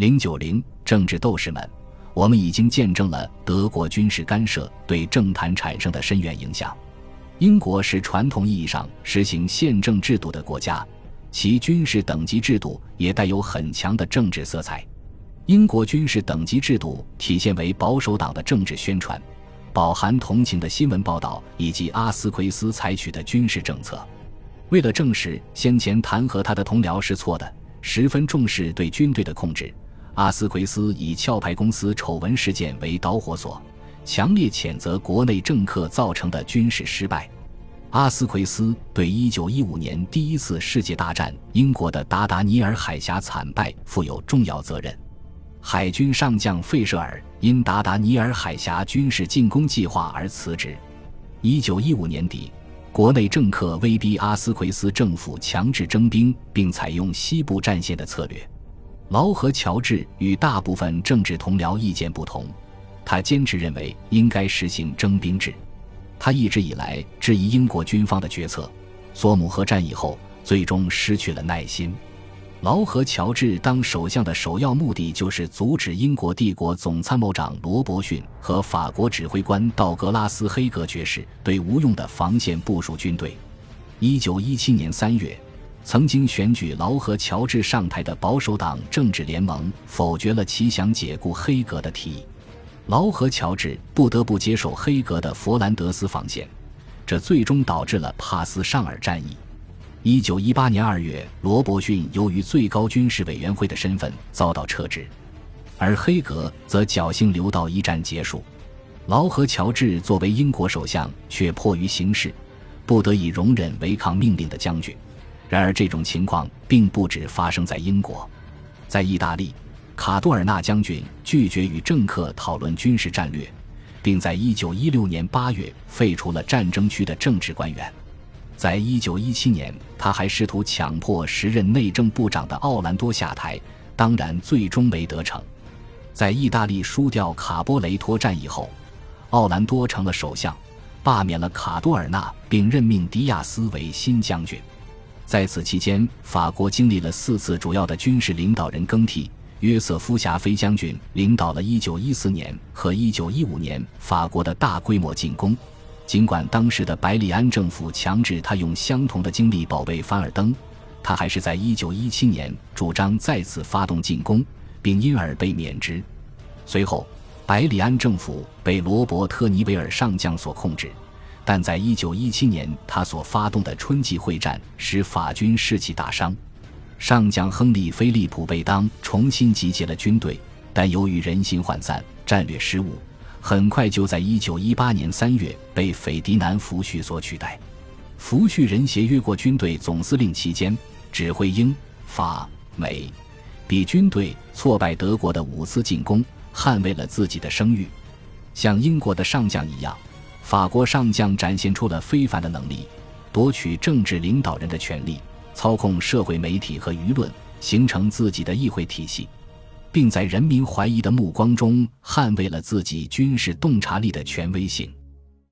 零九零，政治斗士们，我们已经见证了德国军事干涉对政坛产生的深远影响。英国是传统意义上实行宪政制度的国家，其军事等级制度也带有很强的政治色彩。英国军事等级制度体现为保守党的政治宣传，饱含同情的新闻报道以及阿斯奎斯采取的军事政策。为了证实先前弹劾他的同僚是错的，十分重视对军队的控制，阿斯奎斯以壳牌公司丑闻事件为导火索。强烈谴责国内政客造成的军事失败。阿斯奎斯对1915年第一次世界大战英国的达达尼尔海峡惨败负有重要责任。海军上将费舍尔因达达尼尔海峡军事进攻计划而辞职。1915年底，国内政客威逼阿斯奎斯政府强制征兵，并采用西部战线的策略。劳合乔治与大部分政治同僚意见不同。他坚持认为应该实行征兵制，他一直以来质疑英国军方的决策。索姆河战役后，最终失去了耐心。劳合乔治当首相的首要目的就是阻止英国帝国总参谋长罗伯逊和法国指挥官道格拉斯黑格爵士对无用的防线部署军队。一九一七年三月，曾经选举劳合乔治上台的保守党政治联盟否决了其想解雇黑格的提议。劳合乔治不得不接受黑格的佛兰德斯防线，这最终导致了帕斯尚尔战役。一九一八年二月，罗伯逊由于最高军事委员会的身份遭到撤职，而黑格则侥幸留到一战结束。劳合乔治作为英国首相，却迫于形势，不得已容忍违抗命令的将军。然而，这种情况并不止发生在英国，在意大利。卡多尔纳将军拒绝与政客讨论军事战略，并在1916年8月废除了战争区的政治官员。在1917年，他还试图强迫时任内政部长的奥兰多下台，当然最终没得逞。在意大利输掉卡波雷托战役后，奥兰多成了首相，罢免了卡多尔纳，并任命迪亚斯为新将军。在此期间，法国经历了四次主要的军事领导人更替。约瑟夫·霞飞将军领导了1914年和1915年法国的大规模进攻，尽管当时的百里安政府强制他用相同的精力保卫凡尔登，他还是在1917年主张再次发动进攻，并因而被免职。随后，百里安政府被罗伯特·尼维尔上将所控制，但在1917年他所发动的春季会战使法军士气大伤。上将亨利·菲利普·贝当重新集结了军队，但由于人心涣散、战略失误，很快就在1918年3月被斐迪南·福煦所取代。福煦人协约国军队总司令期间，指挥英、法、美、比军队挫败德国的五次进攻，捍卫了自己的声誉。像英国的上将一样，法国上将展现出了非凡的能力，夺取政治领导人的权利。操控社会媒体和舆论，形成自己的议会体系，并在人民怀疑的目光中捍卫了自己军事洞察力的权威性。